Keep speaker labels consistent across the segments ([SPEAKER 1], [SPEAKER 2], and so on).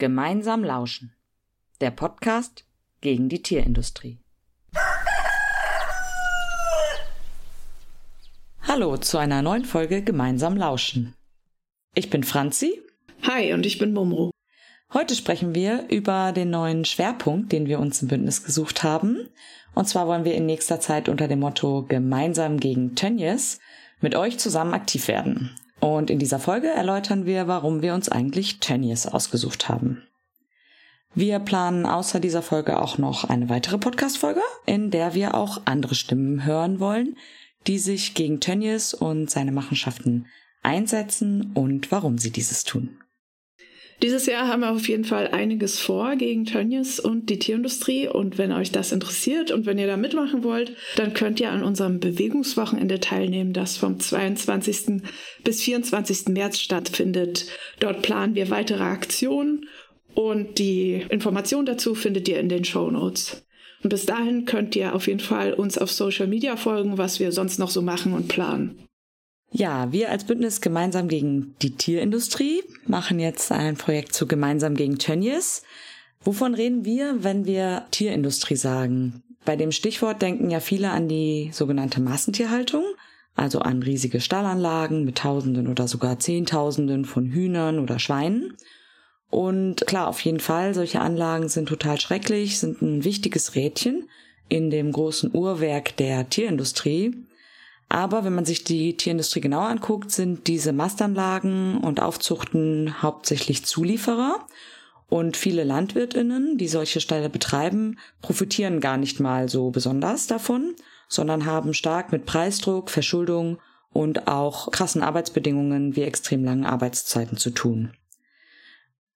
[SPEAKER 1] Gemeinsam lauschen. Der Podcast gegen die Tierindustrie. Hallo zu einer neuen Folge Gemeinsam lauschen. Ich bin Franzi.
[SPEAKER 2] Hi, und ich bin Mumro.
[SPEAKER 1] Heute sprechen wir über den neuen Schwerpunkt, den wir uns im Bündnis gesucht haben. Und zwar wollen wir in nächster Zeit unter dem Motto Gemeinsam gegen Tönnies mit euch zusammen aktiv werden. Und in dieser Folge erläutern wir, warum wir uns eigentlich Tönnies ausgesucht haben. Wir planen außer dieser Folge auch noch eine weitere Podcast-Folge, in der wir auch andere Stimmen hören wollen, die sich gegen Tönnies und seine Machenschaften einsetzen und warum sie dieses tun.
[SPEAKER 2] Dieses Jahr haben wir auf jeden Fall einiges vor gegen Tönnies und die Tierindustrie. Und wenn euch das interessiert und wenn ihr da mitmachen wollt, dann könnt ihr an unserem Bewegungswochenende teilnehmen, das vom 22. bis 24. März stattfindet. Dort planen wir weitere Aktionen und die Information dazu findet ihr in den Show Notes. Und bis dahin könnt ihr auf jeden Fall uns auf Social Media folgen, was wir sonst noch so machen und planen.
[SPEAKER 1] Ja, wir als Bündnis gemeinsam gegen die Tierindustrie machen jetzt ein Projekt zu gemeinsam gegen Tönnies. Wovon reden wir, wenn wir Tierindustrie sagen? Bei dem Stichwort denken ja viele an die sogenannte Massentierhaltung, also an riesige Stallanlagen mit Tausenden oder sogar Zehntausenden von Hühnern oder Schweinen. Und klar, auf jeden Fall, solche Anlagen sind total schrecklich, sind ein wichtiges Rädchen in dem großen Uhrwerk der Tierindustrie. Aber wenn man sich die Tierindustrie genauer anguckt, sind diese Mastanlagen und Aufzuchten hauptsächlich Zulieferer. Und viele Landwirtinnen, die solche Ställe betreiben, profitieren gar nicht mal so besonders davon, sondern haben stark mit Preisdruck, Verschuldung und auch krassen Arbeitsbedingungen wie extrem langen Arbeitszeiten zu tun.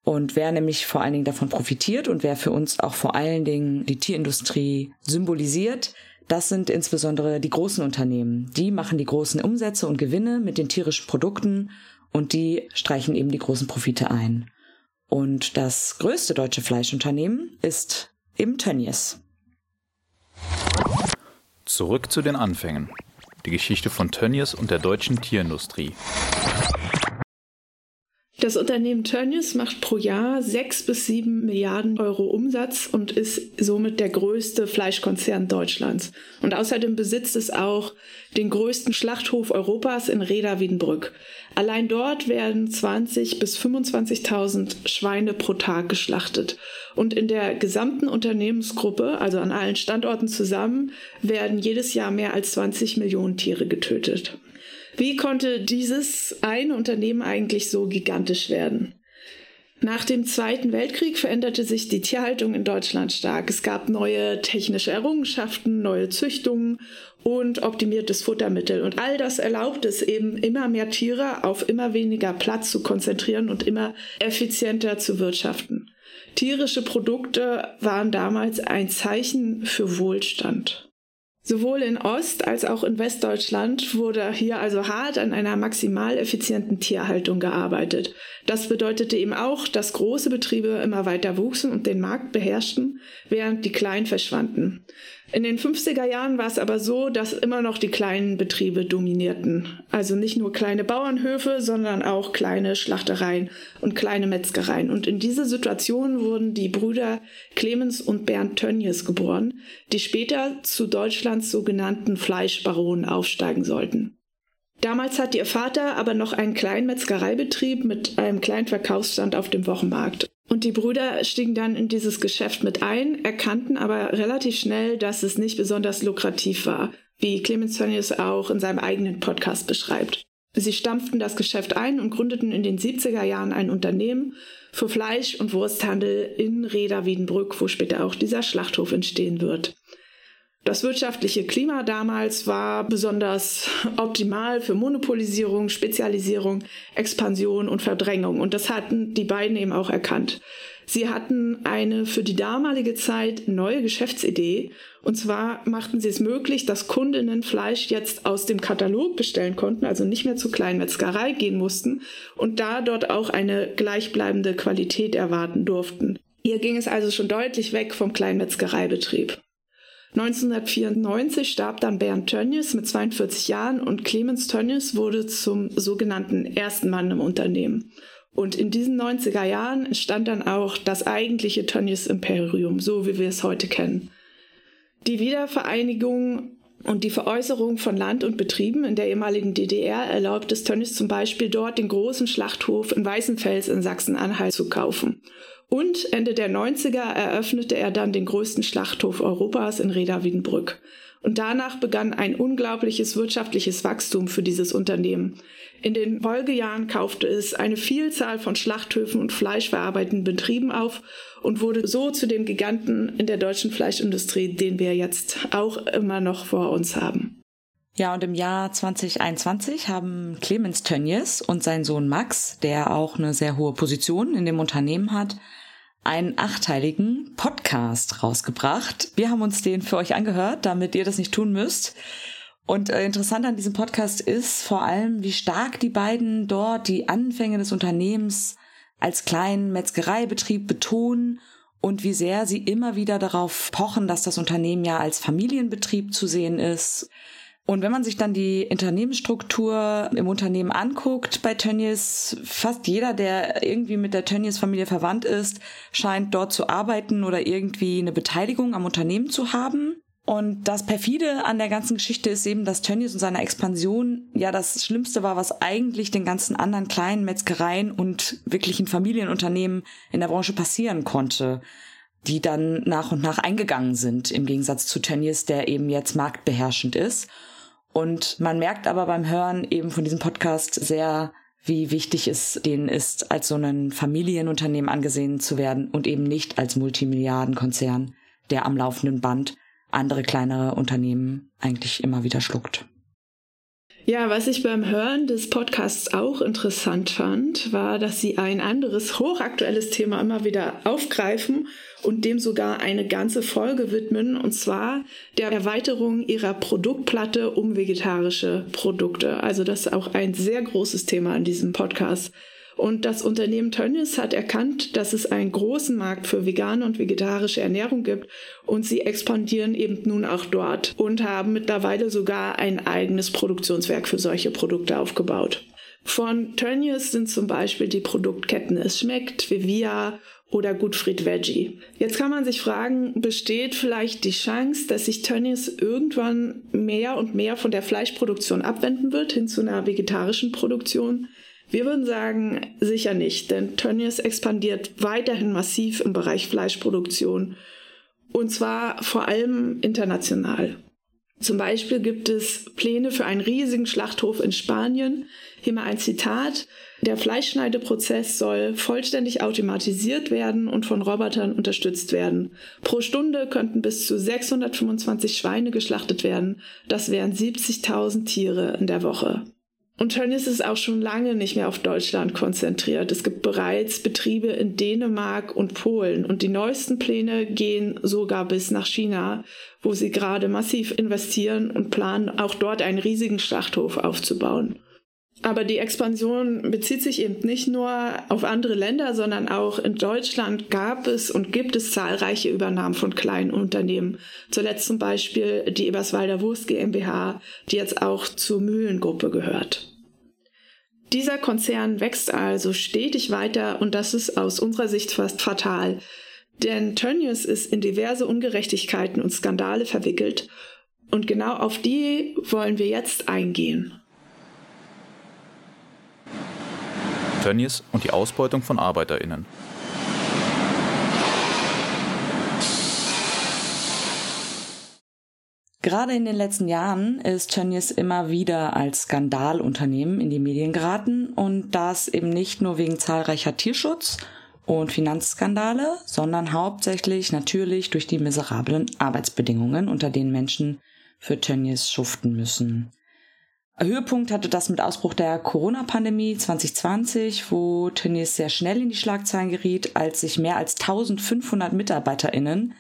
[SPEAKER 1] Und wer nämlich vor allen Dingen davon profitiert und wer für uns auch vor allen Dingen die Tierindustrie symbolisiert, das sind insbesondere die großen Unternehmen. Die machen die großen Umsätze und Gewinne mit den tierischen Produkten und die streichen eben die großen Profite ein. Und das größte deutsche Fleischunternehmen ist eben Tönnies.
[SPEAKER 3] Zurück zu den Anfängen. Die Geschichte von Tönnies und der deutschen Tierindustrie.
[SPEAKER 2] Das Unternehmen Tönnies macht pro Jahr sechs bis sieben Milliarden Euro Umsatz und ist somit der größte Fleischkonzern Deutschlands. Und außerdem besitzt es auch den größten Schlachthof Europas in Reda Wiedenbrück. Allein dort werden 20 bis 25.000 Schweine pro Tag geschlachtet. Und in der gesamten Unternehmensgruppe, also an allen Standorten zusammen, werden jedes Jahr mehr als 20 Millionen Tiere getötet. Wie konnte dieses eine Unternehmen eigentlich so gigantisch werden? Nach dem Zweiten Weltkrieg veränderte sich die Tierhaltung in Deutschland stark. Es gab neue technische Errungenschaften, neue Züchtungen und optimiertes Futtermittel. Und all das erlaubt es eben, immer mehr Tiere auf immer weniger Platz zu konzentrieren und immer effizienter zu wirtschaften. Tierische Produkte waren damals ein Zeichen für Wohlstand. Sowohl in Ost- als auch in Westdeutschland wurde hier also hart an einer maximal effizienten Tierhaltung gearbeitet. Das bedeutete eben auch, dass große Betriebe immer weiter wuchsen und den Markt beherrschten, während die kleinen verschwanden. In den 50er Jahren war es aber so, dass immer noch die kleinen Betriebe dominierten. Also nicht nur kleine Bauernhöfe, sondern auch kleine Schlachtereien und kleine Metzgereien. Und in diese Situation wurden die Brüder Clemens und Bernd Tönnies geboren, die später zu Deutschlands sogenannten Fleischbaronen aufsteigen sollten. Damals hatte ihr Vater aber noch einen kleinen Metzgereibetrieb mit einem kleinen Verkaufsstand auf dem Wochenmarkt. Und die Brüder stiegen dann in dieses Geschäft mit ein, erkannten aber relativ schnell, dass es nicht besonders lukrativ war, wie Clemens Tönnies auch in seinem eigenen Podcast beschreibt. Sie stampften das Geschäft ein und gründeten in den 70er Jahren ein Unternehmen für Fleisch- und Wursthandel in Reda Wiedenbrück, wo später auch dieser Schlachthof entstehen wird. Das wirtschaftliche Klima damals war besonders optimal für Monopolisierung, Spezialisierung, Expansion und Verdrängung. Und das hatten die beiden eben auch erkannt. Sie hatten eine für die damalige Zeit neue Geschäftsidee. Und zwar machten sie es möglich, dass Kundinnen Fleisch jetzt aus dem Katalog bestellen konnten, also nicht mehr zur kleinen Metzgerei gehen mussten und da dort auch eine gleichbleibende Qualität erwarten durften. Hier ging es also schon deutlich weg vom kleinen Metzgereibetrieb. 1994 starb dann Bernd Tönnies mit 42 Jahren und Clemens Tönnies wurde zum sogenannten ersten Mann im Unternehmen. Und in diesen 90er Jahren entstand dann auch das eigentliche Tönnies Imperium, so wie wir es heute kennen. Die Wiedervereinigung und die Veräußerung von Land und Betrieben in der ehemaligen DDR erlaubt es Tönnies zum Beispiel dort den großen Schlachthof in Weißenfels in Sachsen-Anhalt zu kaufen. Und Ende der 90er eröffnete er dann den größten Schlachthof Europas in Reda-Wiedenbrück. Und danach begann ein unglaubliches wirtschaftliches Wachstum für dieses Unternehmen. In den Folgejahren kaufte es eine Vielzahl von Schlachthöfen und fleischverarbeitenden Betrieben auf und wurde so zu dem Giganten in der deutschen Fleischindustrie, den wir jetzt auch immer noch vor uns haben.
[SPEAKER 1] Ja, und im Jahr 2021 haben Clemens Tönnies und sein Sohn Max, der auch eine sehr hohe Position in dem Unternehmen hat, einen achteiligen Podcast rausgebracht. Wir haben uns den für euch angehört, damit ihr das nicht tun müsst. Und äh, interessant an diesem Podcast ist vor allem, wie stark die beiden dort die Anfänge des Unternehmens als kleinen Metzgereibetrieb betonen und wie sehr sie immer wieder darauf pochen, dass das Unternehmen ja als Familienbetrieb zu sehen ist und wenn man sich dann die Unternehmensstruktur im Unternehmen anguckt bei Tönnies, fast jeder, der irgendwie mit der Tönnies-Familie verwandt ist, scheint dort zu arbeiten oder irgendwie eine Beteiligung am Unternehmen zu haben. Und das perfide an der ganzen Geschichte ist eben, dass Tönnies und seiner Expansion ja das Schlimmste war, was eigentlich den ganzen anderen kleinen Metzgereien und wirklichen Familienunternehmen in der Branche passieren konnte die dann nach und nach eingegangen sind, im Gegensatz zu Tönnies, der eben jetzt marktbeherrschend ist. Und man merkt aber beim Hören eben von diesem Podcast sehr, wie wichtig es denen ist, als so ein Familienunternehmen angesehen zu werden und eben nicht als Multimilliardenkonzern, der am laufenden Band andere kleinere Unternehmen eigentlich immer wieder schluckt.
[SPEAKER 2] Ja, was ich beim Hören des Podcasts auch interessant fand, war, dass sie ein anderes hochaktuelles Thema immer wieder aufgreifen und dem sogar eine ganze Folge widmen, und zwar der Erweiterung ihrer Produktplatte um vegetarische Produkte. Also das ist auch ein sehr großes Thema in diesem Podcast. Und das Unternehmen Tönnies hat erkannt, dass es einen großen Markt für vegane und vegetarische Ernährung gibt und sie expandieren eben nun auch dort und haben mittlerweile sogar ein eigenes Produktionswerk für solche Produkte aufgebaut. Von Tönnies sind zum Beispiel die Produktketten Es schmeckt, Vivia oder Gutfried Veggie. Jetzt kann man sich fragen, besteht vielleicht die Chance, dass sich Tönnies irgendwann mehr und mehr von der Fleischproduktion abwenden wird hin zu einer vegetarischen Produktion? Wir würden sagen, sicher nicht, denn Tönnies expandiert weiterhin massiv im Bereich Fleischproduktion und zwar vor allem international. Zum Beispiel gibt es Pläne für einen riesigen Schlachthof in Spanien. Hier mal ein Zitat. Der Fleischschneideprozess soll vollständig automatisiert werden und von Robotern unterstützt werden. Pro Stunde könnten bis zu 625 Schweine geschlachtet werden. Das wären 70.000 Tiere in der Woche. Und Tönnies ist auch schon lange nicht mehr auf Deutschland konzentriert. Es gibt bereits Betriebe in Dänemark und Polen und die neuesten Pläne gehen sogar bis nach China, wo sie gerade massiv investieren und planen, auch dort einen riesigen Schlachthof aufzubauen. Aber die Expansion bezieht sich eben nicht nur auf andere Länder, sondern auch in Deutschland gab es und gibt es zahlreiche Übernahmen von kleinen Unternehmen. Zuletzt zum Beispiel die Eberswalder Wurst GmbH, die jetzt auch zur Mühlengruppe gehört. Dieser Konzern wächst also stetig weiter und das ist aus unserer Sicht fast fatal. Denn Tönnies ist in diverse Ungerechtigkeiten und Skandale verwickelt und genau auf die wollen wir jetzt eingehen.
[SPEAKER 3] Tönnies und die Ausbeutung von ArbeiterInnen.
[SPEAKER 1] Gerade in den letzten Jahren ist Tönnies immer wieder als Skandalunternehmen in die Medien geraten und das eben nicht nur wegen zahlreicher Tierschutz- und Finanzskandale, sondern hauptsächlich natürlich durch die miserablen Arbeitsbedingungen, unter denen Menschen für Tönnies schuften müssen. Höhepunkt hatte das mit Ausbruch der Corona-Pandemie 2020, wo Tönnies sehr schnell in die Schlagzeilen geriet, als sich mehr als 1500 MitarbeiterInnen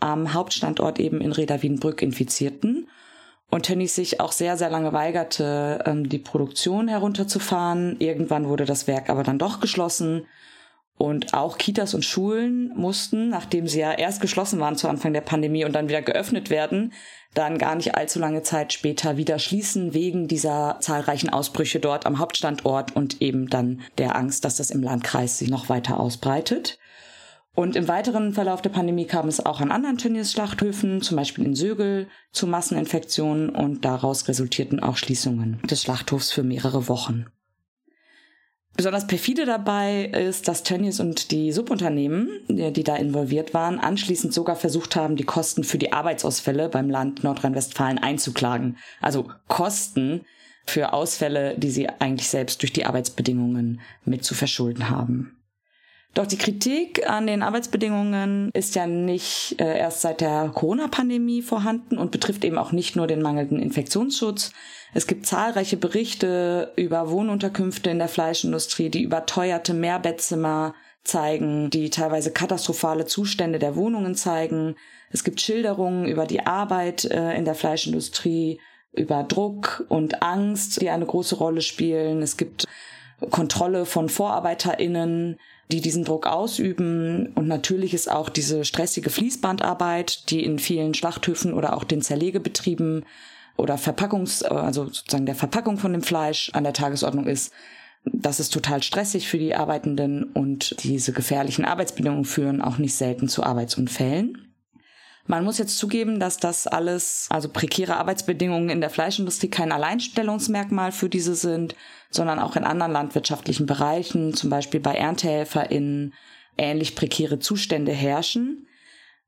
[SPEAKER 1] am Hauptstandort eben in Reda Wiedenbrück infizierten und Tönnies sich auch sehr, sehr lange weigerte, ähm, die Produktion herunterzufahren. Irgendwann wurde das Werk aber dann doch geschlossen Und auch Kitas und Schulen mussten, nachdem sie ja erst geschlossen waren zu Anfang der Pandemie und dann wieder geöffnet werden, dann gar nicht allzu lange Zeit später wieder schließen wegen dieser zahlreichen Ausbrüche dort am Hauptstandort und eben dann der Angst, dass das im Landkreis sich noch weiter ausbreitet. Und im weiteren Verlauf der Pandemie kam es auch an anderen Tönnies-Schlachthöfen, zum Beispiel in Sögel, zu Masseninfektionen und daraus resultierten auch Schließungen des Schlachthofs für mehrere Wochen. Besonders perfide dabei ist, dass Tönnies und die Subunternehmen, die da involviert waren, anschließend sogar versucht haben, die Kosten für die Arbeitsausfälle beim Land Nordrhein-Westfalen einzuklagen. Also Kosten für Ausfälle, die sie eigentlich selbst durch die Arbeitsbedingungen mit zu verschulden haben. Doch die Kritik an den Arbeitsbedingungen ist ja nicht äh, erst seit der Corona-Pandemie vorhanden und betrifft eben auch nicht nur den mangelnden Infektionsschutz. Es gibt zahlreiche Berichte über Wohnunterkünfte in der Fleischindustrie, die überteuerte Mehrbettzimmer zeigen, die teilweise katastrophale Zustände der Wohnungen zeigen. Es gibt Schilderungen über die Arbeit äh, in der Fleischindustrie, über Druck und Angst, die eine große Rolle spielen. Es gibt Kontrolle von VorarbeiterInnen, die diesen Druck ausüben. Und natürlich ist auch diese stressige Fließbandarbeit, die in vielen Schlachthöfen oder auch den Zerlegebetrieben oder Verpackungs, also sozusagen der Verpackung von dem Fleisch an der Tagesordnung ist. Das ist total stressig für die Arbeitenden und diese gefährlichen Arbeitsbedingungen führen auch nicht selten zu Arbeitsunfällen. Man muss jetzt zugeben, dass das alles, also prekäre Arbeitsbedingungen in der Fleischindustrie kein Alleinstellungsmerkmal für diese sind, sondern auch in anderen landwirtschaftlichen Bereichen, zum Beispiel bei ErntehelferInnen, ähnlich prekäre Zustände herrschen.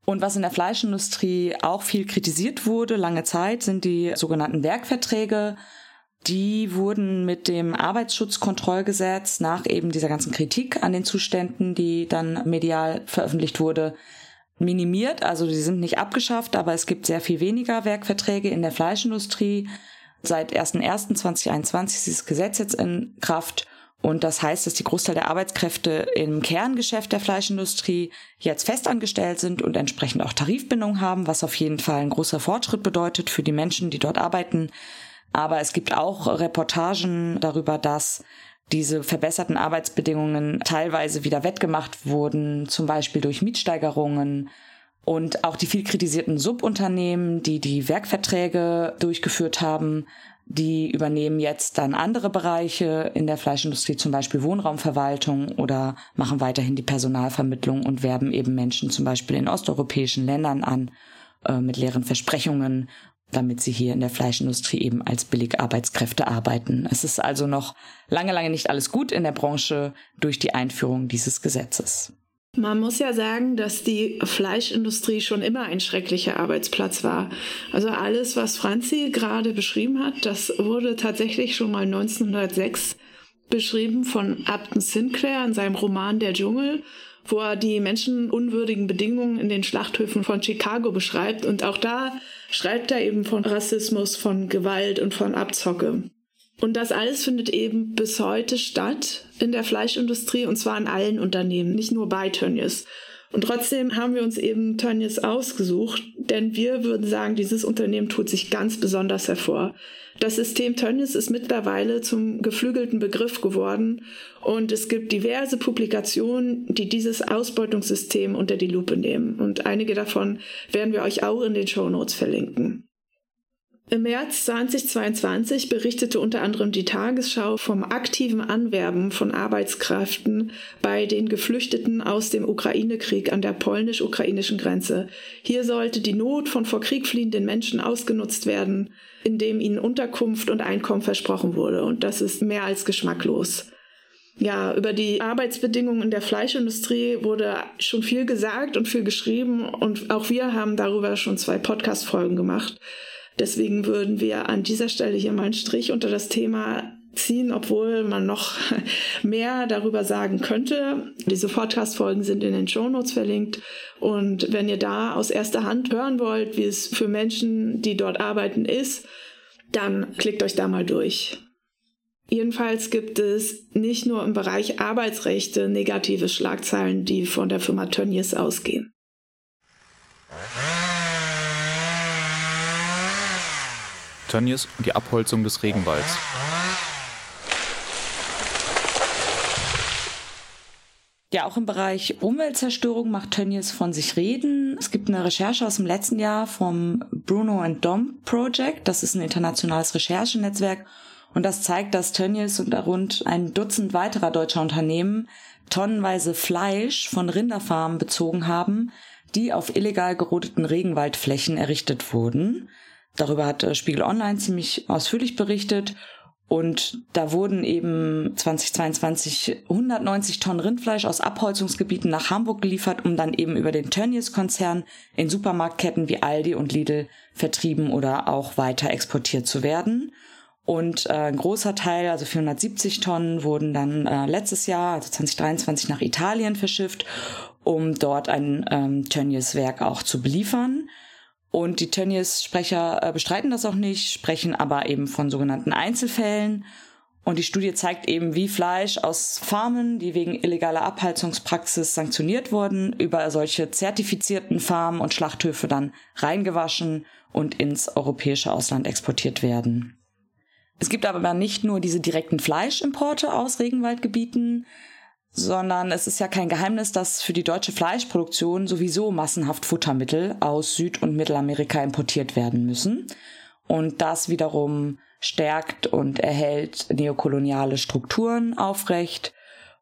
[SPEAKER 1] Und was in der Fleischindustrie auch viel kritisiert wurde, lange Zeit, sind die sogenannten Werkverträge. Die wurden mit dem Arbeitsschutzkontrollgesetz nach eben dieser ganzen Kritik an den Zuständen, die dann medial veröffentlicht wurde, minimiert. Also die sind nicht abgeschafft, aber es gibt sehr viel weniger Werkverträge in der Fleischindustrie. Seit 1.1.2021 ist dieses Gesetz jetzt in Kraft. Und das heißt, dass die Großteil der Arbeitskräfte im Kerngeschäft der Fleischindustrie jetzt festangestellt sind und entsprechend auch Tarifbindung haben, was auf jeden Fall ein großer Fortschritt bedeutet für die Menschen, die dort arbeiten. Aber es gibt auch Reportagen darüber, dass diese verbesserten Arbeitsbedingungen teilweise wieder wettgemacht wurden, zum Beispiel durch Mietsteigerungen und auch die viel kritisierten Subunternehmen, die die Werkverträge durchgeführt haben, die übernehmen jetzt dann andere Bereiche in der Fleischindustrie, zum Beispiel Wohnraumverwaltung oder machen weiterhin die Personalvermittlung und werben eben Menschen zum Beispiel in osteuropäischen Ländern an äh, mit leeren Versprechungen damit sie hier in der Fleischindustrie eben als Billigarbeitskräfte arbeiten. Es ist also noch lange, lange nicht alles gut in der Branche durch die Einführung dieses Gesetzes.
[SPEAKER 2] Man muss ja sagen, dass die Fleischindustrie schon immer ein schrecklicher Arbeitsplatz war. Also alles, was Franzi gerade beschrieben hat, das wurde tatsächlich schon mal 1906 beschrieben von Upton Sinclair in seinem Roman Der Dschungel wo er die menschenunwürdigen Bedingungen in den Schlachthöfen von Chicago beschreibt. Und auch da schreibt er eben von Rassismus, von Gewalt und von Abzocke. Und das alles findet eben bis heute statt in der Fleischindustrie und zwar in allen Unternehmen, nicht nur bei Tönnies. Und trotzdem haben wir uns eben Tönnies ausgesucht, denn wir würden sagen, dieses Unternehmen tut sich ganz besonders hervor. Das System Tönnies ist mittlerweile zum geflügelten Begriff geworden und es gibt diverse Publikationen, die dieses Ausbeutungssystem unter die Lupe nehmen. Und einige davon werden wir euch auch in den Show Notes verlinken. Im März 2022 berichtete unter anderem die Tagesschau vom aktiven Anwerben von Arbeitskräften bei den Geflüchteten aus dem Ukraine-Krieg an der polnisch-ukrainischen Grenze. Hier sollte die Not von vor Krieg fliehenden Menschen ausgenutzt werden, indem ihnen Unterkunft und Einkommen versprochen wurde. Und das ist mehr als geschmacklos. Ja, über die Arbeitsbedingungen in der Fleischindustrie wurde schon viel gesagt und viel geschrieben und auch wir haben darüber schon zwei Podcast-Folgen gemacht. Deswegen würden wir an dieser Stelle hier mal einen Strich unter das Thema ziehen, obwohl man noch mehr darüber sagen könnte. Diese Podcast-Folgen sind in den Show Notes verlinkt. Und wenn ihr da aus erster Hand hören wollt, wie es für Menschen, die dort arbeiten, ist, dann klickt euch da mal durch. Jedenfalls gibt es nicht nur im Bereich Arbeitsrechte negative Schlagzeilen, die von der Firma Tönnies ausgehen.
[SPEAKER 3] Tönnies und die Abholzung des Regenwalds.
[SPEAKER 1] Ja, auch im Bereich Umweltzerstörung macht Tönnies von sich reden. Es gibt eine Recherche aus dem letzten Jahr vom Bruno and Dom Project. Das ist ein internationales Recherchenetzwerk. Und das zeigt, dass Tönnies und rund ein Dutzend weiterer deutscher Unternehmen tonnenweise Fleisch von Rinderfarmen bezogen haben, die auf illegal gerodeten Regenwaldflächen errichtet wurden. Darüber hat äh, Spiegel Online ziemlich ausführlich berichtet. Und da wurden eben 2022 190 Tonnen Rindfleisch aus Abholzungsgebieten nach Hamburg geliefert, um dann eben über den Tönnies-Konzern in Supermarktketten wie Aldi und Lidl vertrieben oder auch weiter exportiert zu werden. Und äh, ein großer Teil, also 470 Tonnen, wurden dann äh, letztes Jahr, also 2023, nach Italien verschifft, um dort ein ähm, Tönnies-Werk auch zu beliefern. Und die Tönnies-Sprecher äh, bestreiten das auch nicht, sprechen aber eben von sogenannten Einzelfällen. Und die Studie zeigt eben, wie Fleisch aus Farmen, die wegen illegaler Abhaltungspraxis sanktioniert wurden, über solche zertifizierten Farmen und Schlachthöfe dann reingewaschen und ins europäische Ausland exportiert werden. Es gibt aber nicht nur diese direkten Fleischimporte aus Regenwaldgebieten, sondern es ist ja kein Geheimnis, dass für die deutsche Fleischproduktion sowieso massenhaft Futtermittel aus Süd- und Mittelamerika importiert werden müssen. Und das wiederum stärkt und erhält neokoloniale Strukturen aufrecht.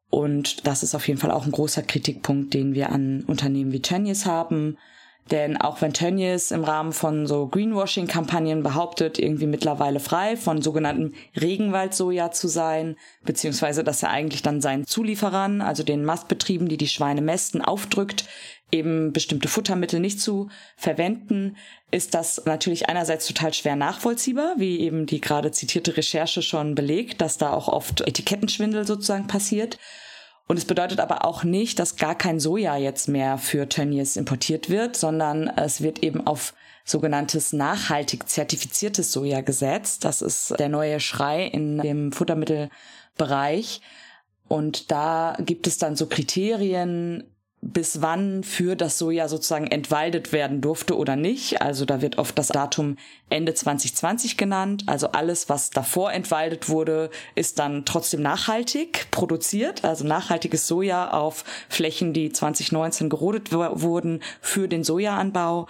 [SPEAKER 1] Und das ist auf jeden Fall auch ein großer Kritikpunkt, den wir an Unternehmen wie Tönnies haben. Denn auch wenn Tönnies im Rahmen von so Greenwashing-Kampagnen behauptet, irgendwie mittlerweile frei von sogenanntem Regenwaldsoja zu sein, beziehungsweise dass er eigentlich dann seinen Zulieferern, also den Mastbetrieben, die die Schweine mästen, aufdrückt, eben bestimmte Futtermittel nicht zu verwenden, ist das natürlich einerseits total schwer nachvollziehbar, wie eben die gerade zitierte Recherche schon belegt, dass da auch oft Etikettenschwindel sozusagen passiert. Und es bedeutet aber auch nicht, dass gar kein Soja jetzt mehr für Tönnies importiert wird, sondern es wird eben auf sogenanntes nachhaltig zertifiziertes Soja gesetzt. Das ist der neue Schrei in dem Futtermittelbereich. Und da gibt es dann so Kriterien, bis wann für das Soja sozusagen entwaldet werden durfte oder nicht. Also da wird oft das Datum Ende 2020 genannt. Also alles, was davor entwaldet wurde, ist dann trotzdem nachhaltig produziert. Also nachhaltiges Soja auf Flächen, die 2019 gerodet wurden für den Sojaanbau.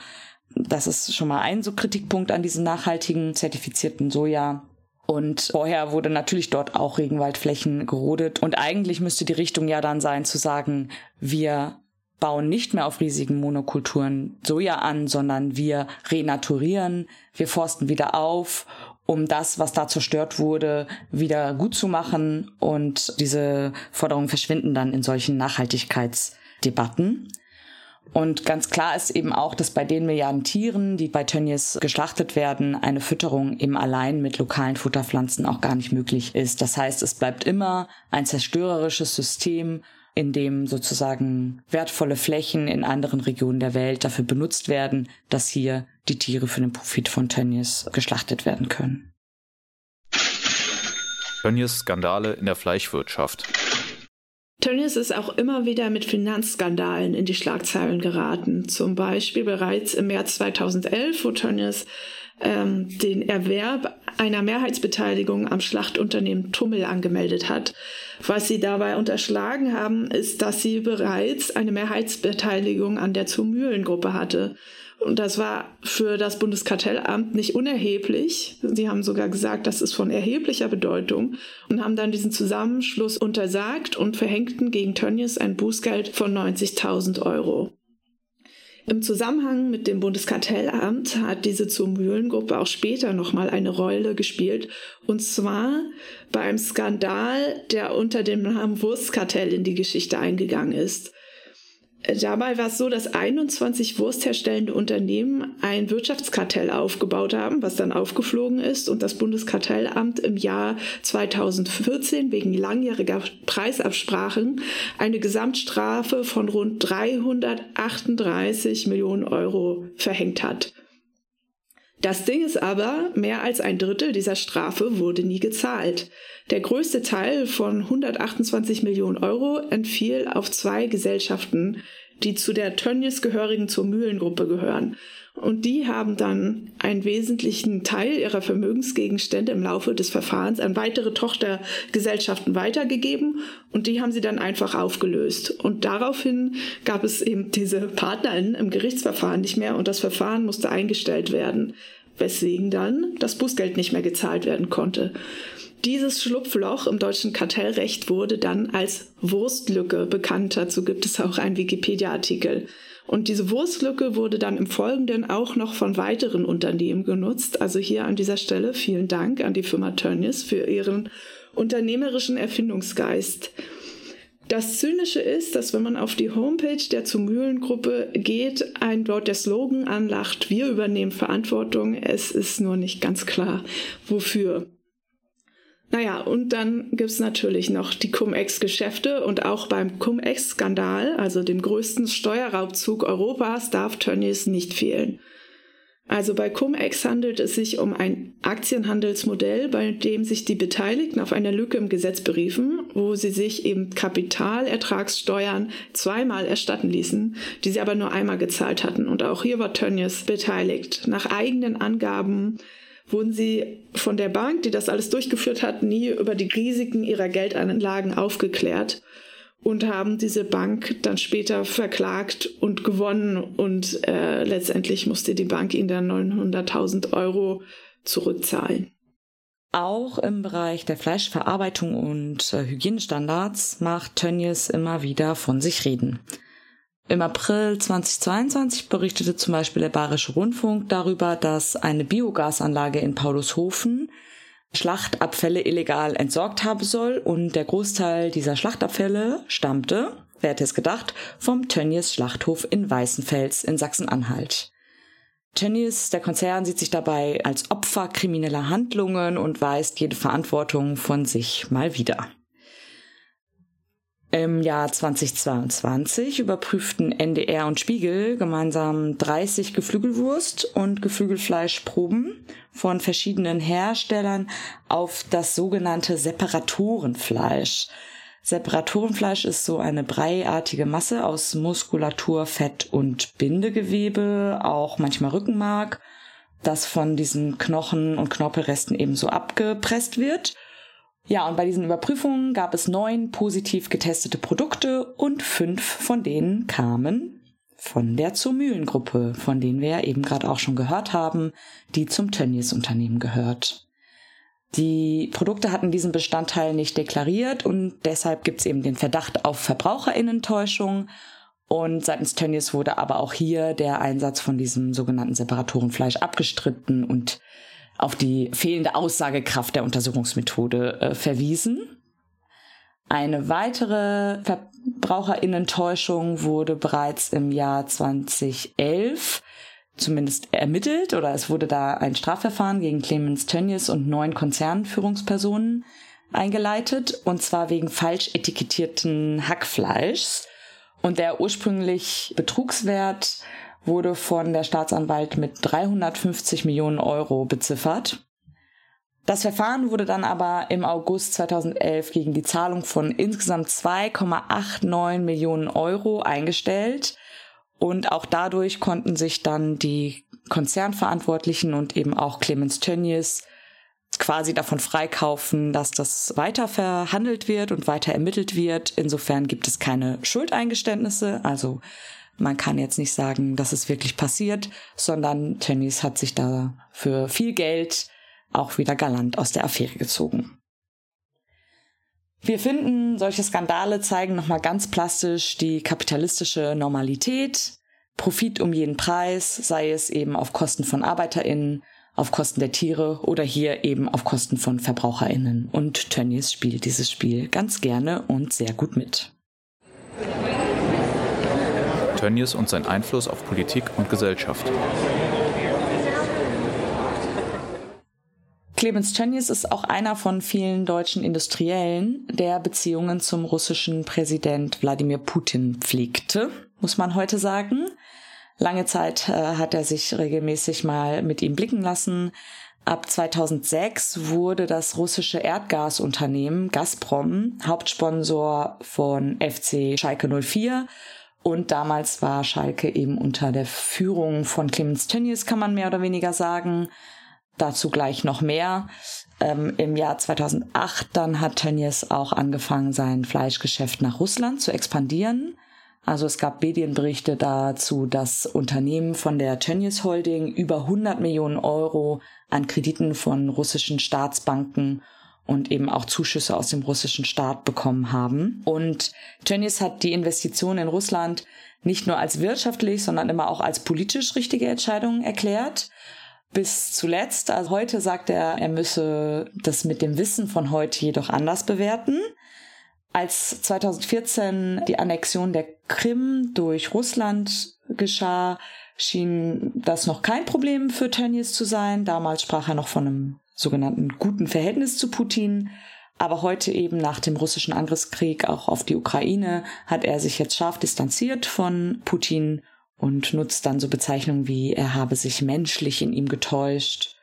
[SPEAKER 1] Das ist schon mal ein so Kritikpunkt an diesem nachhaltigen zertifizierten Soja. Und vorher wurde natürlich dort auch Regenwaldflächen gerodet. Und eigentlich müsste die Richtung ja dann sein zu sagen, wir bauen nicht mehr auf riesigen Monokulturen Soja an, sondern wir renaturieren, wir forsten wieder auf, um das, was da zerstört wurde, wieder gut zu machen. Und diese Forderungen verschwinden dann in solchen Nachhaltigkeitsdebatten. Und ganz klar ist eben auch, dass bei den Milliarden Tieren, die bei Tönnies geschlachtet werden, eine Fütterung eben allein mit lokalen Futterpflanzen auch gar nicht möglich ist. Das heißt, es bleibt immer ein zerstörerisches System, in dem sozusagen wertvolle Flächen in anderen Regionen der Welt dafür benutzt werden, dass hier die Tiere für den Profit von Tönnies geschlachtet werden können.
[SPEAKER 3] Tönnies Skandale in der Fleischwirtschaft.
[SPEAKER 2] Tönnies ist auch immer wieder mit Finanzskandalen in die Schlagzeilen geraten. Zum Beispiel bereits im März 2011, wo Tönnies ähm, den Erwerb einer Mehrheitsbeteiligung am Schlachtunternehmen Tummel angemeldet hat. Was sie dabei unterschlagen haben, ist, dass sie bereits eine Mehrheitsbeteiligung an der Zumühlengruppe hatte. Und das war für das Bundeskartellamt nicht unerheblich. Sie haben sogar gesagt, das ist von erheblicher Bedeutung und haben dann diesen Zusammenschluss untersagt und verhängten gegen Tönnies ein Bußgeld von 90.000 Euro. Im Zusammenhang mit dem Bundeskartellamt hat diese Zur-Mühlen-Gruppe auch später nochmal eine Rolle gespielt. Und zwar beim Skandal, der unter dem Namen Wurstkartell in die Geschichte eingegangen ist. Dabei war es so, dass 21 wurstherstellende Unternehmen ein Wirtschaftskartell aufgebaut haben, was dann aufgeflogen ist und das Bundeskartellamt im Jahr 2014 wegen langjähriger Preisabsprachen eine Gesamtstrafe von rund 338 Millionen Euro verhängt hat. Das Ding ist aber, mehr als ein Drittel dieser Strafe wurde nie gezahlt. Der größte Teil von 128 Millionen Euro entfiel auf zwei Gesellschaften, die zu der Tönnies gehörigen zur Mühlengruppe gehören. Und die haben dann einen wesentlichen Teil ihrer Vermögensgegenstände im Laufe des Verfahrens an weitere Tochtergesellschaften weitergegeben und die haben sie dann einfach aufgelöst. Und daraufhin gab es eben diese PartnerInnen im Gerichtsverfahren nicht mehr und das Verfahren musste eingestellt werden, weswegen dann das Bußgeld nicht mehr gezahlt werden konnte. Dieses Schlupfloch im deutschen Kartellrecht wurde dann als Wurstlücke bekannt. Dazu gibt es auch einen Wikipedia-Artikel. Und diese Wurstlücke wurde dann im Folgenden auch noch von weiteren Unternehmen genutzt. Also hier an dieser Stelle vielen Dank an die Firma Tönnies für ihren unternehmerischen Erfindungsgeist. Das Zynische ist, dass wenn man auf die Homepage der zu Mühlengruppe geht, ein dort der Slogan anlacht, wir übernehmen Verantwortung. Es ist nur nicht ganz klar, wofür. Naja, und dann gibt's natürlich noch die Cum-Ex-Geschäfte und auch beim Cum-Ex-Skandal, also dem größten Steuerraubzug Europas, darf Tönnies nicht fehlen. Also bei Cum-Ex handelt es sich um ein Aktienhandelsmodell, bei dem sich die Beteiligten auf eine Lücke im Gesetz beriefen, wo sie sich eben Kapitalertragssteuern zweimal erstatten ließen, die sie aber nur einmal gezahlt hatten. Und auch hier war Tönnies beteiligt. Nach eigenen Angaben wurden sie von der Bank, die das alles durchgeführt hat, nie über die Risiken ihrer Geldanlagen aufgeklärt und haben diese Bank dann später verklagt und gewonnen und äh, letztendlich musste die Bank ihnen dann 900.000 Euro zurückzahlen.
[SPEAKER 1] Auch im Bereich der Fleischverarbeitung und äh, Hygienestandards macht Tönnies immer wieder von sich reden. Im April 2022 berichtete zum Beispiel der Bayerische Rundfunk darüber, dass eine Biogasanlage in Paulushofen Schlachtabfälle illegal entsorgt haben soll und der Großteil dieser Schlachtabfälle stammte, wer hätte es gedacht, vom Tönnies Schlachthof in Weißenfels in Sachsen-Anhalt. Tönnies, der Konzern, sieht sich dabei als Opfer krimineller Handlungen und weist jede Verantwortung von sich mal wieder. Im Jahr 2022 überprüften NDR und Spiegel gemeinsam 30 Geflügelwurst- und Geflügelfleischproben von verschiedenen Herstellern auf das sogenannte Separatorenfleisch. Separatorenfleisch ist so eine breiartige Masse aus Muskulatur, Fett und Bindegewebe, auch manchmal Rückenmark, das von diesen Knochen und Knorpelresten ebenso abgepresst wird – ja, und bei diesen Überprüfungen gab es neun positiv getestete Produkte und fünf von denen kamen von der zur Mühlengruppe, von denen wir ja eben gerade auch schon gehört haben, die zum Tönnies-Unternehmen gehört. Die Produkte hatten diesen Bestandteil nicht deklariert und deshalb gibt es eben den Verdacht auf Verbraucherinnentäuschung. Und seitens Tönnies wurde aber auch hier der Einsatz von diesem sogenannten Separatorenfleisch abgestritten und auf die fehlende Aussagekraft der Untersuchungsmethode äh, verwiesen. Eine weitere Verbraucherinnentäuschung wurde bereits im Jahr 2011 zumindest ermittelt oder es wurde da ein Strafverfahren gegen Clemens Tönnies und neun Konzernführungspersonen eingeleitet und zwar wegen falsch etikettierten Hackfleischs. Und der ursprünglich Betrugswert wurde von der Staatsanwalt mit 350 Millionen Euro beziffert. Das Verfahren wurde dann aber im August 2011 gegen die Zahlung von insgesamt 2,89 Millionen Euro eingestellt. Und auch dadurch konnten sich dann die Konzernverantwortlichen und eben auch Clemens Tönnies quasi davon freikaufen, dass das weiter verhandelt wird und weiter ermittelt wird. Insofern gibt es keine Schuldeingeständnisse. Also man kann jetzt nicht sagen, dass es wirklich passiert, sondern Tönnies hat sich da für viel Geld auch wieder galant aus der Affäre gezogen. Wir finden, solche Skandale zeigen nochmal ganz plastisch die kapitalistische Normalität, Profit um jeden Preis, sei es eben auf Kosten von ArbeiterInnen, auf Kosten der Tiere oder hier eben auf Kosten von VerbraucherInnen. Und Tönnies spielt dieses Spiel ganz gerne und sehr gut mit.
[SPEAKER 3] Tönnies und sein Einfluss auf Politik und Gesellschaft.
[SPEAKER 1] Clemens Tönnies ist auch einer von vielen deutschen Industriellen, der Beziehungen zum russischen Präsident Wladimir Putin pflegte, muss man heute sagen. Lange Zeit äh, hat er sich regelmäßig mal mit ihm blicken lassen. Ab 2006 wurde das russische Erdgasunternehmen Gazprom Hauptsponsor von FC Schalke 04 Und damals war Schalke eben unter der Führung von Clemens Tönnies, kann man mehr oder weniger sagen. Dazu gleich noch mehr. Ähm, Im Jahr 2008 dann hat Tönnies auch angefangen, sein Fleischgeschäft nach Russland zu expandieren. Also es gab Medienberichte dazu, dass Unternehmen von der Tönnies Holding über 100 Millionen Euro an Krediten von russischen Staatsbanken und eben auch Zuschüsse aus dem russischen Staat bekommen haben. Und Tönnies hat die Investition in Russland nicht nur als wirtschaftlich, sondern immer auch als politisch richtige Entscheidung erklärt. Bis zuletzt, also heute sagt er, er müsse das mit dem Wissen von heute jedoch anders bewerten. Als 2014 die Annexion der Krim durch Russland geschah, schien das noch kein Problem für Tönnies zu sein. Damals sprach er noch von einem sogenannten guten Verhältnis zu Putin. Aber heute eben nach dem russischen Angriffskrieg auch auf die Ukraine hat er sich jetzt scharf distanziert von Putin und nutzt dann so Bezeichnungen wie er habe sich menschlich in ihm getäuscht,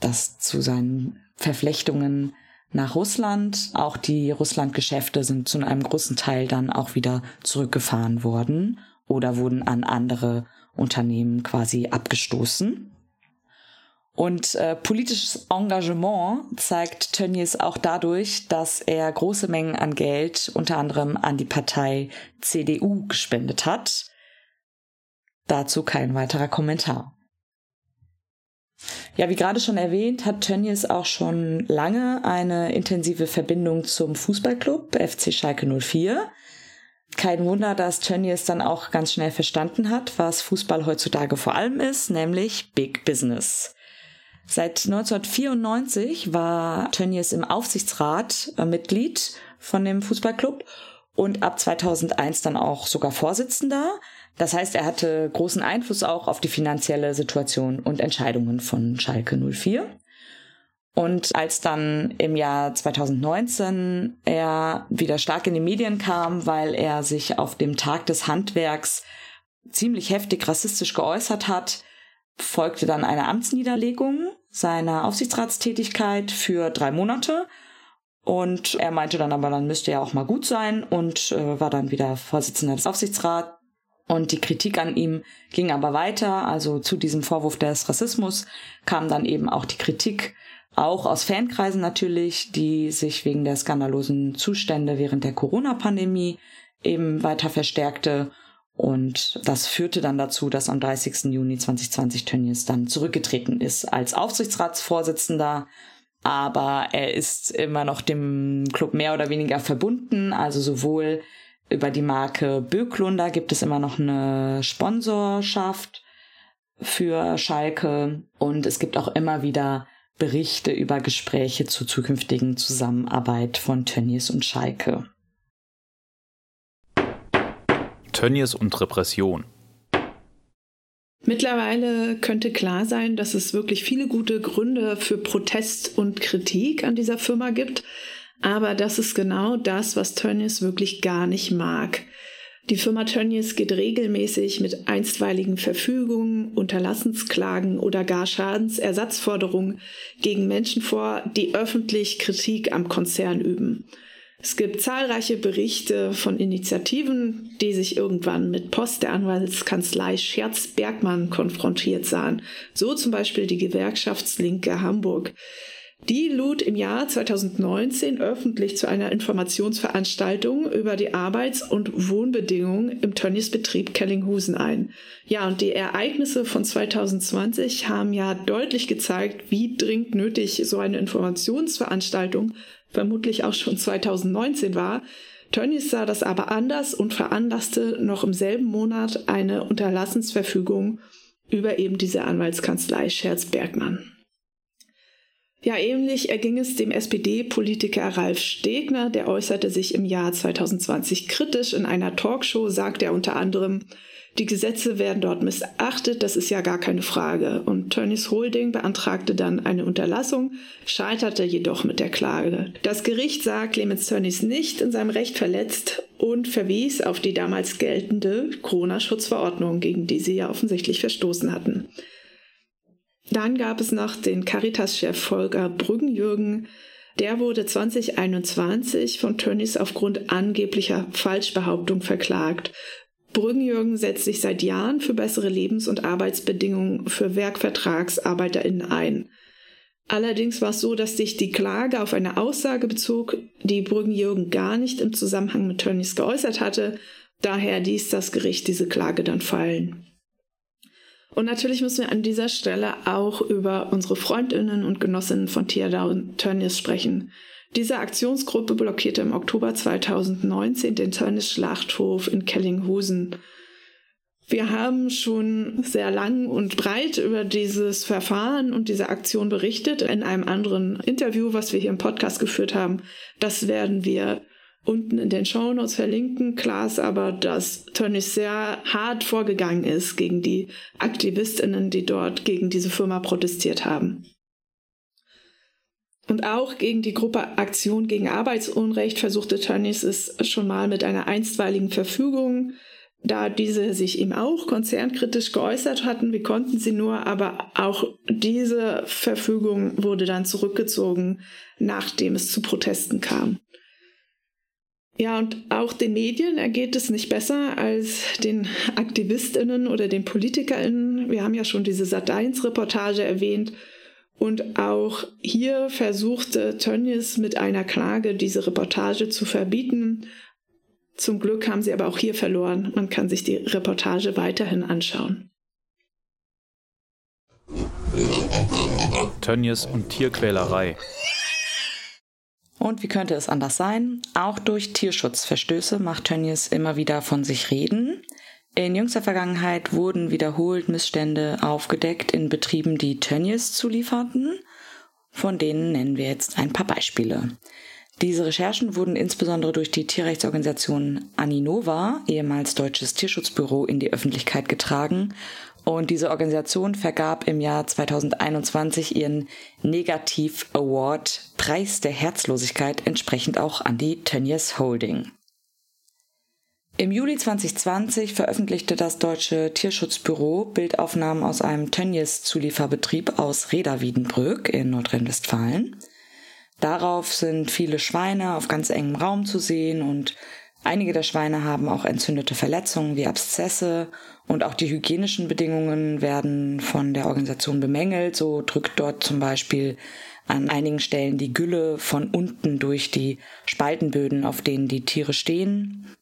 [SPEAKER 1] das zu seinen Verflechtungen nach Russland. Auch die Russland-Geschäfte sind zu einem großen Teil dann auch wieder zurückgefahren worden oder wurden an andere Unternehmen quasi abgestoßen. Und äh, politisches Engagement zeigt Tönnies auch dadurch, dass er große Mengen an Geld unter anderem an die Partei CDU gespendet hat. Dazu kein weiterer Kommentar. Ja, wie gerade schon erwähnt, hat Tönnies auch schon lange eine intensive Verbindung zum Fußballclub FC Schalke 04. Kein Wunder, dass Tönnies dann auch ganz schnell verstanden hat, was Fußball heutzutage vor allem ist, nämlich Big Business. Seit 1994 war Tönnies im Aufsichtsrat äh, Mitglied von dem Fußballclub und ab 2001 dann auch sogar Vorsitzender. Das heißt, er hatte großen Einfluss auch auf die finanzielle Situation und Entscheidungen von Schalke 04. Und als dann im Jahr 2019 er wieder stark in die Medien kam, weil er sich auf dem Tag des Handwerks ziemlich heftig rassistisch geäußert hat, folgte dann eine Amtsniederlegung seiner Aufsichtsratstätigkeit für drei Monate. Und er meinte dann aber, dann müsste er auch mal gut sein und äh, war dann wieder Vorsitzender des Aufsichtsrats. Und die Kritik an ihm ging aber weiter. Also zu diesem Vorwurf des Rassismus kam dann eben auch die Kritik, auch aus Fankreisen natürlich, die sich wegen der skandalosen Zustände während der Corona-Pandemie eben weiter verstärkte. Und das führte dann dazu, dass am 30. Juni 2020 Tönnies dann zurückgetreten ist als Aufsichtsratsvorsitzender. Aber er ist immer noch dem Club mehr oder weniger verbunden. Also sowohl über die Marke Böklunder gibt es immer noch eine Sponsorschaft für Schalke. Und es gibt auch immer wieder Berichte über Gespräche zur zukünftigen Zusammenarbeit von Tönnies und Schalke.
[SPEAKER 3] Tönnies und Repression.
[SPEAKER 2] Mittlerweile könnte klar sein, dass es wirklich viele gute Gründe für Protest und Kritik an dieser Firma gibt. Aber das ist genau das, was Tönnies wirklich gar nicht mag. Die Firma Tönnies geht regelmäßig mit einstweiligen Verfügungen, Unterlassensklagen oder gar Schadensersatzforderungen gegen Menschen vor, die öffentlich Kritik am Konzern üben. Es gibt zahlreiche Berichte von Initiativen, die sich irgendwann mit Post der Anwaltskanzlei Scherz-Bergmann konfrontiert sahen. So zum Beispiel die Gewerkschaftslinke Hamburg. Die lud im Jahr 2019 öffentlich zu einer Informationsveranstaltung über die Arbeits- und Wohnbedingungen im Tönnies-Betrieb Kellinghusen ein. Ja, und die Ereignisse von 2020 haben ja deutlich gezeigt, wie dringend nötig so eine Informationsveranstaltung vermutlich auch schon 2019 war. Tönnies sah das aber anders und veranlasste noch im selben Monat eine Unterlassensverfügung über eben diese Anwaltskanzlei Scherz-Bergmann. Ja, ähnlich erging es dem SPD-Politiker Ralf Stegner, der äußerte sich im Jahr 2020 kritisch. In einer Talkshow sagt er unter anderem, die Gesetze werden dort missachtet, das ist ja gar keine Frage. Und Tönnies Holding beantragte dann eine Unterlassung, scheiterte jedoch mit der Klage. Das Gericht sah Clemens Tönnies nicht in seinem Recht verletzt und verwies auf die damals geltende Corona-Schutzverordnung, gegen die sie ja offensichtlich verstoßen hatten. Dann gab es noch den Caritas-Chef Volker Brüggenjürgen. Der wurde 2021 von Tönnies aufgrund angeblicher Falschbehauptung verklagt. Brüggenjürgen setzt sich seit Jahren für bessere Lebens- und Arbeitsbedingungen für WerkvertragsarbeiterInnen ein. Allerdings war es so, dass sich die Klage auf eine Aussage bezog, die Brüggenjürgen gar nicht im Zusammenhang mit Tönnies geäußert hatte. Daher ließ das Gericht diese Klage dann fallen. Und natürlich müssen wir an dieser Stelle auch über unsere Freundinnen und Genossinnen von Tierda und Tönnies sprechen. Diese Aktionsgruppe blockierte im Oktober 2019 den Tönnies Schlachthof in Kellinghusen. Wir haben schon sehr lang und breit über dieses Verfahren und diese Aktion berichtet in einem anderen Interview, was wir hier im Podcast geführt haben. Das werden wir unten in den Shownotes verlinken. Klar ist aber, dass Tönnies sehr hart vorgegangen ist gegen die AktivistInnen, die dort gegen diese Firma protestiert haben. Und auch gegen die Gruppe Aktion gegen Arbeitsunrecht versuchte Tönnies es schon mal mit einer einstweiligen Verfügung da diese sich eben auch konzernkritisch geäußert hatten, wie konnten sie nur, aber auch diese Verfügung wurde dann zurückgezogen, nachdem es zu Protesten kam. Ja, und auch den Medien ergeht es nicht besser als den Aktivistinnen oder den Politikerinnen. Wir haben ja schon diese Sat1-Reportage erwähnt. Und auch hier versuchte Tönnies mit einer Klage diese Reportage zu verbieten zum Glück haben sie aber auch hier verloren. Man kann sich die Reportage weiterhin anschauen.
[SPEAKER 3] Tönnies und Tierquälerei.
[SPEAKER 1] Und wie könnte es anders sein? Auch durch Tierschutzverstöße macht Tönnies immer wieder von sich reden. In jüngster Vergangenheit wurden wiederholt Missstände aufgedeckt in Betrieben, die Tönnies zulieferten. Von denen nennen wir jetzt ein paar Beispiele. Diese Recherchen wurden insbesondere durch die Tierrechtsorganisation Aninova, ehemals Deutsches Tierschutzbüro, in die Öffentlichkeit getragen. Und diese Organisation vergab im Jahr 2021 ihren Negativ Award Preis der Herzlosigkeit entsprechend auch an die Tönnies Holding. Im Juli 2020 veröffentlichte das Deutsche Tierschutzbüro Bildaufnahmen aus einem Tönnies-Zulieferbetrieb aus Reda-Wiedenbrück in Nordrhein-Westfalen. Darauf sind viele Schweine auf ganz engem Raum zu sehen und einige der Schweine haben auch entzündete Verletzungen wie Abszesse und auch die hygienischen Bedingungen werden von der Organisation bemängelt. So drückt dort zum Beispiel an einigen Stellen die Gülle von unten durch die Spaltenböden, auf denen die Tiere stehen.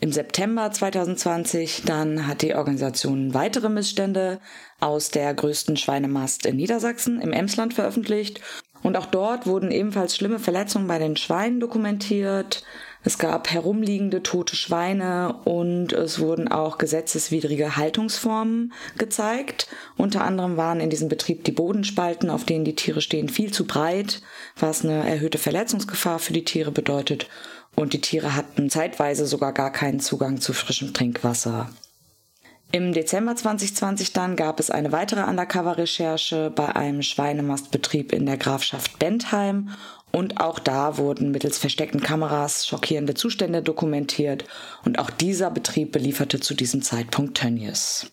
[SPEAKER 1] Im September 2020 dann hat die Organisation weitere Missstände aus der größten Schweinemast in Niedersachsen im Emsland veröffentlicht und auch dort wurden ebenfalls schlimme Verletzungen bei den Schweinen dokumentiert. Es gab herumliegende tote Schweine und es wurden auch gesetzeswidrige Haltungsformen gezeigt. Unter anderem waren in diesem Betrieb die Bodenspalten, auf denen die Tiere stehen, viel zu breit, was eine erhöhte Verletzungsgefahr für die Tiere bedeutet. Und die Tiere hatten zeitweise sogar gar keinen Zugang zu frischem Trinkwasser. Im Dezember 2020 dann gab es eine weitere Undercover-Recherche bei einem Schweinemastbetrieb in der Grafschaft Bentheim und auch da wurden mittels versteckten Kameras schockierende Zustände dokumentiert und auch dieser Betrieb belieferte zu diesem Zeitpunkt Tönnies.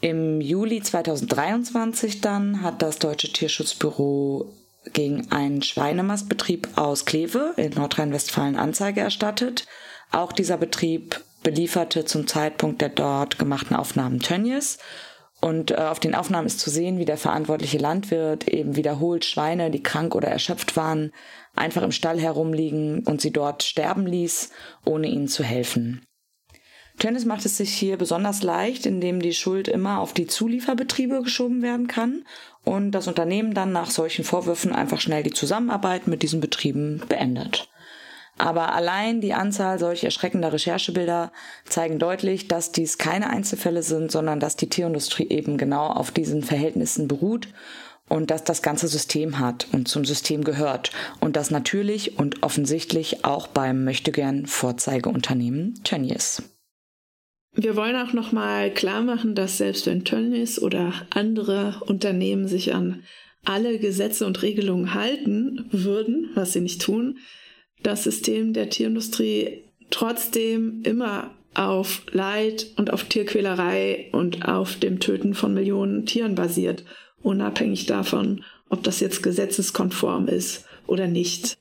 [SPEAKER 1] Im Juli 2023 dann hat das Deutsche Tierschutzbüro gegen einen Schweinemastbetrieb aus Kleve in Nordrhein-Westfalen Anzeige erstattet. Auch dieser Betrieb belieferte zum Zeitpunkt der dort gemachten Aufnahmen Tönnies. Und äh, auf den Aufnahmen ist zu sehen, wie der verantwortliche Landwirt eben wiederholt Schweine, die krank oder erschöpft waren, einfach im Stall herumliegen und sie dort sterben ließ, ohne ihnen zu helfen. Tönnies macht es sich hier besonders leicht, indem die Schuld immer auf die Zulieferbetriebe geschoben werden kann und das Unternehmen dann nach solchen Vorwürfen einfach schnell die Zusammenarbeit mit diesen Betrieben beendet. Aber allein die Anzahl solch erschreckender Recherchebilder zeigen deutlich, dass dies keine Einzelfälle sind, sondern dass die Tierindustrie eben genau auf diesen Verhältnissen beruht und dass das ganze System hat und zum System gehört und das natürlich und offensichtlich auch beim möchtegern Vorzeigeunternehmen Tönnies.
[SPEAKER 2] Wir wollen auch nochmal klar machen, dass selbst wenn Tönnies oder andere Unternehmen sich an alle Gesetze und Regelungen halten würden, was sie nicht tun, das System der Tierindustrie trotzdem immer auf Leid und auf Tierquälerei und auf dem Töten von Millionen Tieren basiert, unabhängig davon, ob das jetzt gesetzeskonform ist oder nicht.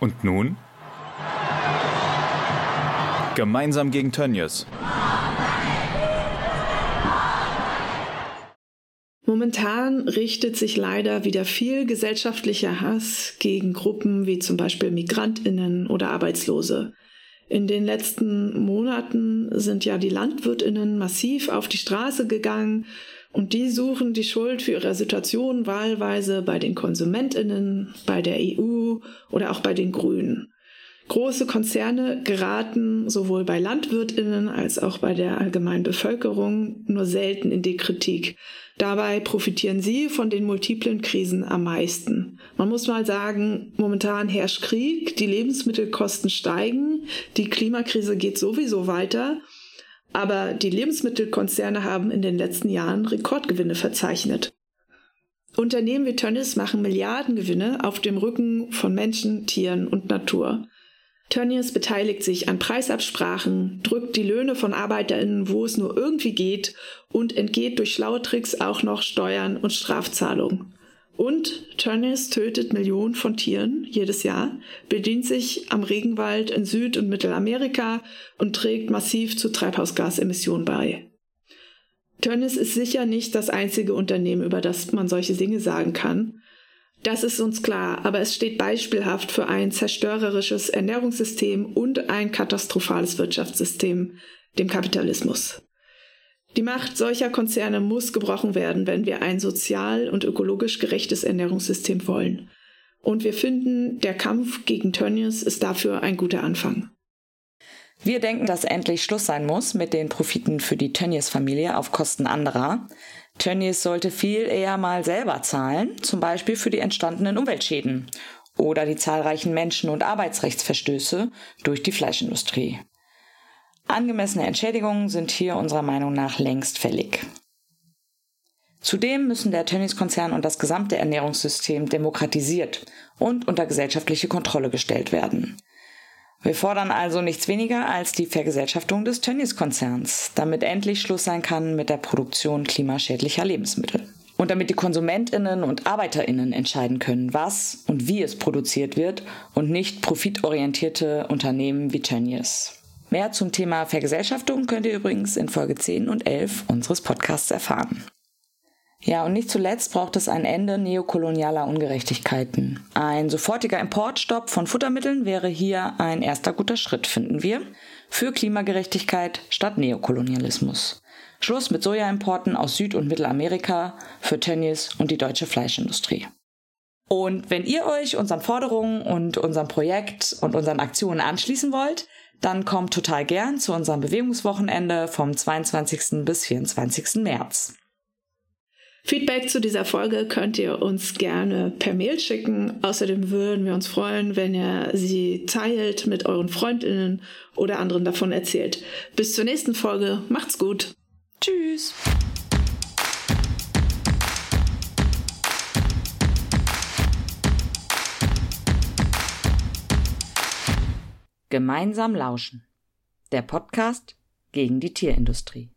[SPEAKER 3] Und nun? Gemeinsam gegen Tönnies.
[SPEAKER 2] Momentan richtet sich leider wieder viel gesellschaftlicher Hass gegen Gruppen wie zum Beispiel Migrantinnen oder Arbeitslose. In den letzten Monaten sind ja die Landwirtinnen massiv auf die Straße gegangen und die suchen die Schuld für ihre Situation wahlweise bei den Konsumentinnen, bei der EU oder auch bei den Grünen. Große Konzerne geraten sowohl bei Landwirtinnen als auch bei der allgemeinen Bevölkerung nur selten in die Kritik. Dabei profitieren sie von den multiplen Krisen am meisten. Man muss mal sagen, momentan herrscht Krieg, die Lebensmittelkosten steigen, die Klimakrise geht sowieso weiter, aber die Lebensmittelkonzerne haben in den letzten Jahren Rekordgewinne verzeichnet. Unternehmen wie Tönnies machen Milliardengewinne auf dem Rücken von Menschen, Tieren und Natur. Tönnies beteiligt sich an Preisabsprachen, drückt die Löhne von ArbeiterInnen, wo es nur irgendwie geht und entgeht durch schlaue Tricks auch noch Steuern und Strafzahlungen. Und Tönnies tötet Millionen von Tieren jedes Jahr, bedient sich am Regenwald in Süd- und Mittelamerika und trägt massiv zu Treibhausgasemissionen bei. Tönnies ist sicher nicht das einzige Unternehmen, über das man solche Dinge sagen kann. Das ist uns klar, aber es steht beispielhaft für ein zerstörerisches Ernährungssystem und ein katastrophales Wirtschaftssystem, dem Kapitalismus. Die Macht solcher Konzerne muss gebrochen werden, wenn wir ein sozial und ökologisch gerechtes Ernährungssystem wollen. Und wir finden, der Kampf gegen Tönnies ist dafür ein guter Anfang.
[SPEAKER 1] Wir denken, dass endlich Schluss sein muss mit den Profiten für die Tönnies-Familie auf Kosten anderer. Tönnies sollte viel eher mal selber zahlen, zum Beispiel für die entstandenen Umweltschäden oder die zahlreichen Menschen- und Arbeitsrechtsverstöße durch die Fleischindustrie. Angemessene Entschädigungen sind hier unserer Meinung nach längst fällig. Zudem müssen der Tönnies-Konzern und das gesamte Ernährungssystem demokratisiert und unter gesellschaftliche Kontrolle gestellt werden. Wir fordern also nichts weniger als die Vergesellschaftung des Tönnies-Konzerns, damit endlich Schluss sein kann mit der Produktion klimaschädlicher Lebensmittel. Und damit die Konsumentinnen und Arbeiterinnen entscheiden können, was und wie es produziert wird und nicht profitorientierte Unternehmen wie Tönnies. Mehr zum Thema Vergesellschaftung könnt ihr übrigens in Folge 10 und 11 unseres Podcasts erfahren. Ja, und nicht zuletzt braucht es ein Ende neokolonialer Ungerechtigkeiten. Ein sofortiger Importstopp von Futtermitteln wäre hier ein erster guter Schritt, finden wir, für Klimagerechtigkeit statt Neokolonialismus. Schluss mit Sojaimporten aus Süd- und Mittelamerika für Tönnies und die deutsche Fleischindustrie. Und wenn ihr euch unseren Forderungen und unserem Projekt und unseren Aktionen anschließen wollt, dann kommt total gern zu unserem Bewegungswochenende vom 22. bis 24. März.
[SPEAKER 2] Feedback zu dieser Folge könnt ihr uns gerne per Mail schicken. Außerdem würden wir uns freuen, wenn ihr sie teilt mit euren Freundinnen oder anderen davon erzählt. Bis zur nächsten Folge. Macht's gut.
[SPEAKER 1] Tschüss. Gemeinsam lauschen. Der Podcast gegen die Tierindustrie.